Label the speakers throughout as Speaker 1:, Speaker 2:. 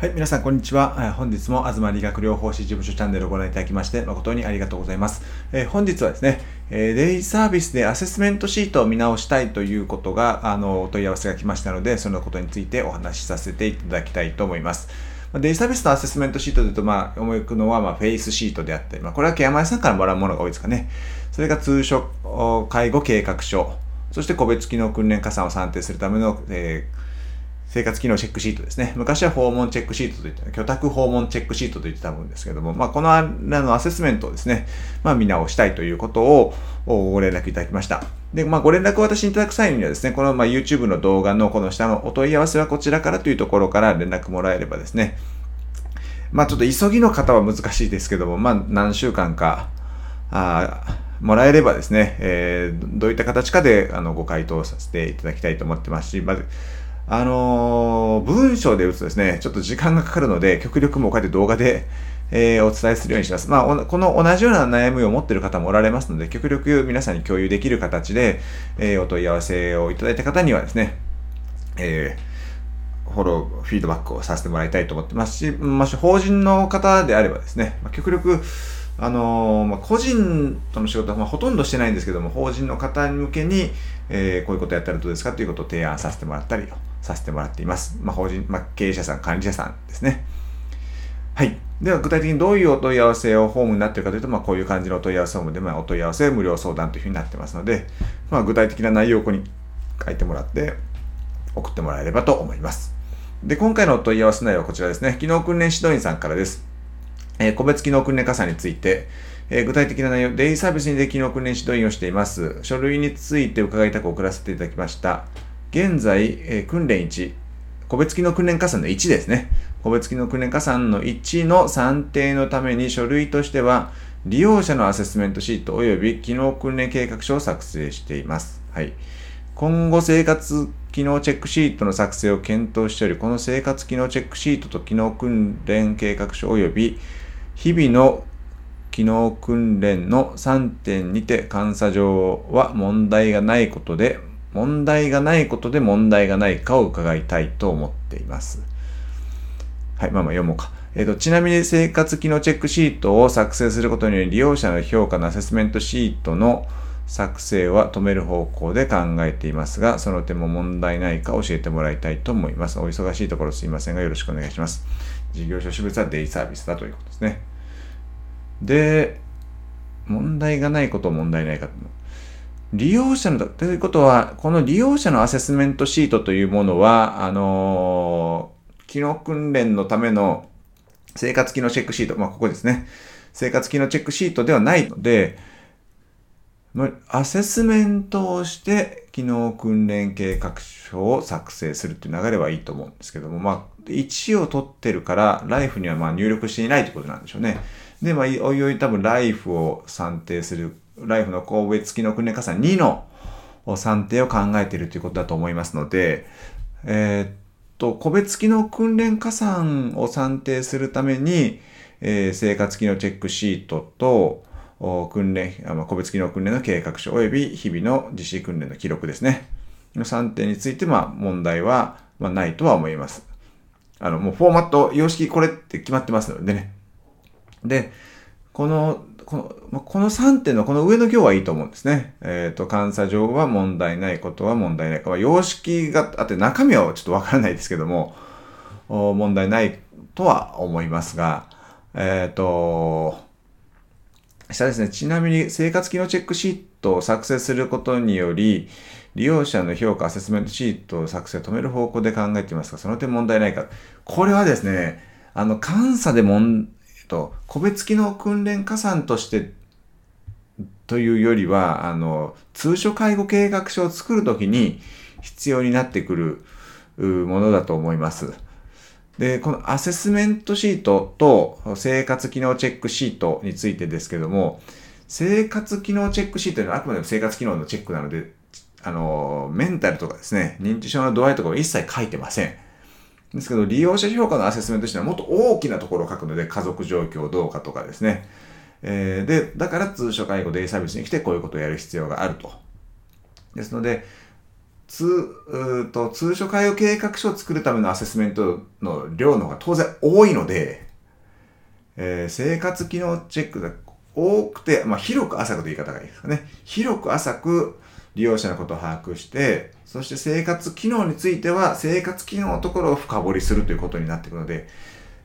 Speaker 1: はい、皆さんこんにちは。本日も東理学療法士事務所チャンネルをご覧いただきまして誠にありがとうございます。えー、本日はですね、えー、デイサービスでアセスメントシートを見直したいということが、あの、お問い合わせが来ましたので、そのことについてお話しさせていただきたいと思います。デイサービスのアセスメントシートでいうと、まあ、思い浮くのは、まあ、フェイスシートであったり、まあ、これはケアマイさんからもらうものが多いですかね。それが通所介護計画書、そして個別機能訓練加算を算定するための、えー生活機能チェックシートですね。昔は訪問チェックシートといって、居宅訪問チェックシートと言ってたもんですけども、まあ、このあのアセスメントをですね、まあ、見直したいということをご連絡いただきました。で、まあ、ご連絡を私にいただく際にはですね、この、まあ、YouTube の動画のこの下のお問い合わせはこちらからというところから連絡もらえればですね、まあ、ちょっと急ぎの方は難しいですけども、まあ、何週間か、あもらえればですね、えー、どういった形かであのご回答させていただきたいと思ってますし、まず、あのー、文章で打つとですね、ちょっと時間がかかるので、極力もうこうやって動画で、えー、お伝えするようにします。まあ、この同じような悩みを持っている方もおられますので、極力皆さんに共有できる形で、えー、お問い合わせをいただいた方にはですね、えー、フォロー、フィードバックをさせてもらいたいと思ってますし、まあ、法人の方であればですね、まあ、極力、あのー、まあ、個人との仕事は、まあ、ほとんどしてないんですけども、法人の方向けに、えー、こういうことやったらどうですかということを提案させてもらったりさせてもらっています。まあ、法人、まあ、経営者さん、管理者さんですね。はい。では、具体的にどういうお問い合わせをホームになっているかというと、まあ、こういう感じのお問い合わせホームで、まあ、お問い合わせ無料相談というふうになってますので、まあ、具体的な内容をここに書いてもらって、送ってもらえればと思います。で、今回のお問い合わせ内容はこちらですね。機能訓練指導員さんからです。えー、個別機能訓練加算について、えー、具体的な内容、デイサービスにで機能訓練指導員をしています。書類について伺いたく送らせていただきました。現在、え、訓練1、個別機能訓練加算の1ですね。個別機能訓練加算の1の算定のために書類としては、利用者のアセスメントシート及び機能訓練計画書を作成しています。はい。今後生活機能チェックシートの作成を検討しており、この生活機能チェックシートと機能訓練計画書及び日々の機能訓練の3点にて監査上は問題がないことで、問題がないことで問題がないかを伺いたいと思っています。はい、まあまあ読もうか。えっ、ー、と、ちなみに生活機能チェックシートを作成することにより利用者の評価のアセスメントシートの作成は止める方向で考えていますが、その点も問題ないか教えてもらいたいと思います。お忙しいところすいませんがよろしくお願いします。事業所種別はデイサービスだということですね。で、問題がないこと問題ないか。利用者の、ということは、この利用者のアセスメントシートというものは、あのー、機能訓練のための生活機能チェックシート、まあ、ここですね。生活機能チェックシートではないので、アセスメントをして機能訓練計画書を作成するっていう流れはいいと思うんですけども、まあ、1を取ってるから、ライフにはま入力していないということなんでしょうね。で、まあ、おいおい多分ライフを算定する、ライフの個別機能訓練加算2の算定を考えているということだと思いますので、えー、っと、個別機能訓練加算を算定するために、えー、生活機能チェックシートと、訓練、個別機能訓練の計画書及び日々の実施訓練の記録ですね。の3点について、まあ、問題は、まあ、ないとは思います。あの、もうフォーマット、様式これって決まってますのでね。で、この、この、この3点のこの上の行はいいと思うんですね。えっ、ー、と、監査上は問題ないことは問題ないか。様式があって中身はちょっとわからないですけども、問題ないとは思いますが、えっ、ー、と、下ですね。ちなみに生活機能チェックシートを作成することにより、利用者の評価アセスメントシートを作成を止める方向で考えていますが、その点問題ないか。これはですね、あの、監査でもん、と、個別機能訓練加算としてというよりは、あの、通所介護計画書を作るときに必要になってくるものだと思います。で、このアセスメントシートと生活機能チェックシートについてですけども、生活機能チェックシートはあくまでも生活機能のチェックなので、あの、メンタルとかですね、認知症の度合いとかは一切書いてません。ですけど、利用者評価のアセスメントとしてはもっと大きなところを書くので、家族状況どうかとかですね。えー、で、だから通所介護デイサービスに来てこういうことをやる必要があると。ですので、通、うと通所介護計画書を作るためのアセスメントの量の方が当然多いので、えー、生活機能チェックが多くて、まあ、広く浅くという言い方がいいですかね。広く浅く利用者のことを把握して、そして生活機能については、生活機能のところを深掘りするということになっていくので、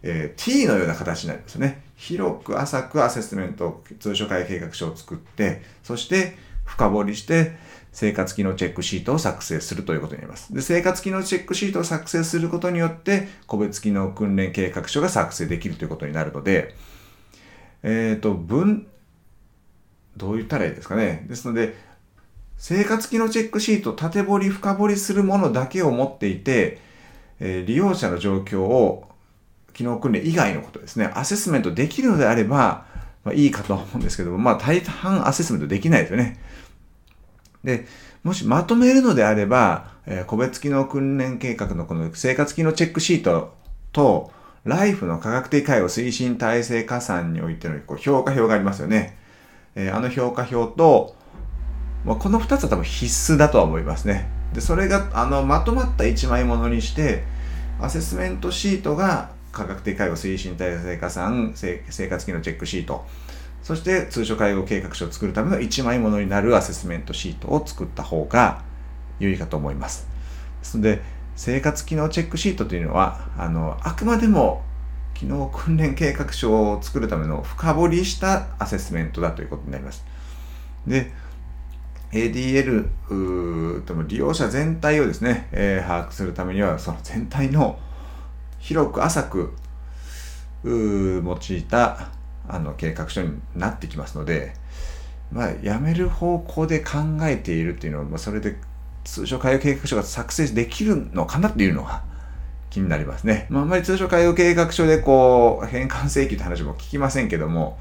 Speaker 1: えー、T のような形になりますね。広く浅くアセスメント、通所会計画書を作って、そして深掘りして、生活機能チェックシートを作成するということになります。で、生活機能チェックシートを作成することによって、個別機能訓練計画書が作成できるということになるので、えっ、ー、と、文、どう言ったらいいですかね。ですので、生活機能チェックシート、縦掘り、深掘りするものだけを持っていて、え、利用者の状況を機能訓練以外のことですね、アセスメントできるのであれば、まあ、いいかと思うんですけども、まあ大半アセスメントできないですよね。で、もしまとめるのであれば、えー、個別機能訓練計画のこの生活機能チェックシートと、ライフの科学的介護推進体制加算においてのこう評価表がありますよね。えー、あの評価表と、まあ、この2つは多分必須だとは思いますね。で、それがあのまとまった1枚ものにして、アセスメントシートが科学的介護推進体制加算生活機能チェックシート。そして通所介護計画書を作るための1枚ものになるアセスメントシートを作った方が良いかと思います。ですので、生活機能チェックシートというのは、あの、あくまでも機能訓練計画書を作るための深掘りしたアセスメントだということになります。で、ADL とも利用者全体をですね、えー、把握するためには、その全体の広く浅く用いたあの計画書になってきますので、まあ、やめる方向で考えているっていうのは、まあ、それで通常介護計画書が作成できるのかなっていうのが気になりますね。まあ、あんまり通常介護計画書でこう、変換請求って話も聞きませんけども、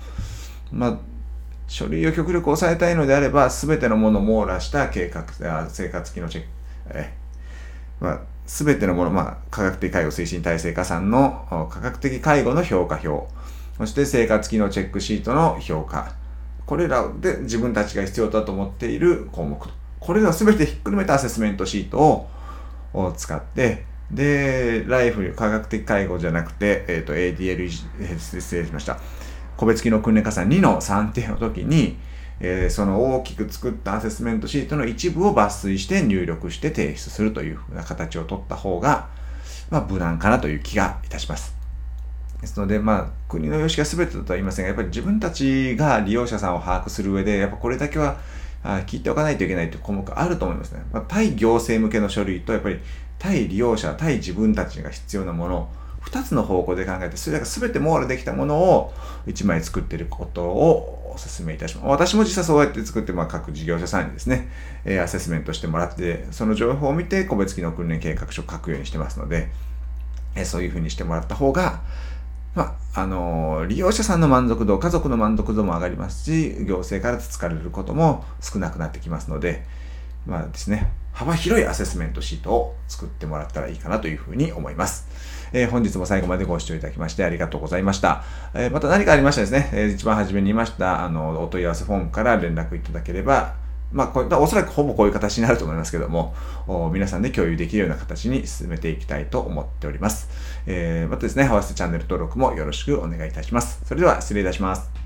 Speaker 1: まあ、書類を極力抑えたいのであれば、すべてのものを網羅した計画、あ生活機能チェック、えまあ、すべてのもの、まあ、科学的介護推進体制加算の科学的介護の評価表、そして生活機能チェックシートの評価。これらで自分たちが必要だと思っている項目。これらを全てひっくるめたアセスメントシートを使って、で、ライフ、科学的介護じゃなくて、えっ、ー、と、ADL、失礼しました。個別機能訓練加算2の算定の時に、えー、その大きく作ったアセスメントシートの一部を抜粋して入力して提出するというふうな形を取った方が、まあ、無難かなという気がいたします。ですので、まあ、国の様式が全てだとは言いませんが、やっぱり自分たちが利用者さんを把握する上で、やっぱこれだけは聞いておかないといけないという項目あると思いますね。まあ、対行政向けの書類と、やっぱり対利用者、対自分たちが必要なもの、2つの方向で考えて、それが全て網羅できたものを1枚作っていることをお勧めいたします。私も実際そうやって作って、まあ、各事業者さんにですね、え、アセスメントしてもらって、その情報を見て個別機能訓練計画書を書くようにしてますので、え、そういうふうにしてもらった方が、まあ、あの、利用者さんの満足度、家族の満足度も上がりますし、行政から疲れることも少なくなってきますので、まあですね、幅広いアセスメントシートを作ってもらったらいいかなというふうに思います。えー、本日も最後までご視聴いただきましてありがとうございました。えー、また何かありましたらですね、えー、一番初めに言いました、あの、お問い合わせフォームから連絡いただければ、まあ、これおそらくほぼこういう形になると思いますけども、皆さんで共有できるような形に進めていきたいと思っております。えー、またですね、合わせてチャンネル登録もよろしくお願いいたします。それでは失礼いたします。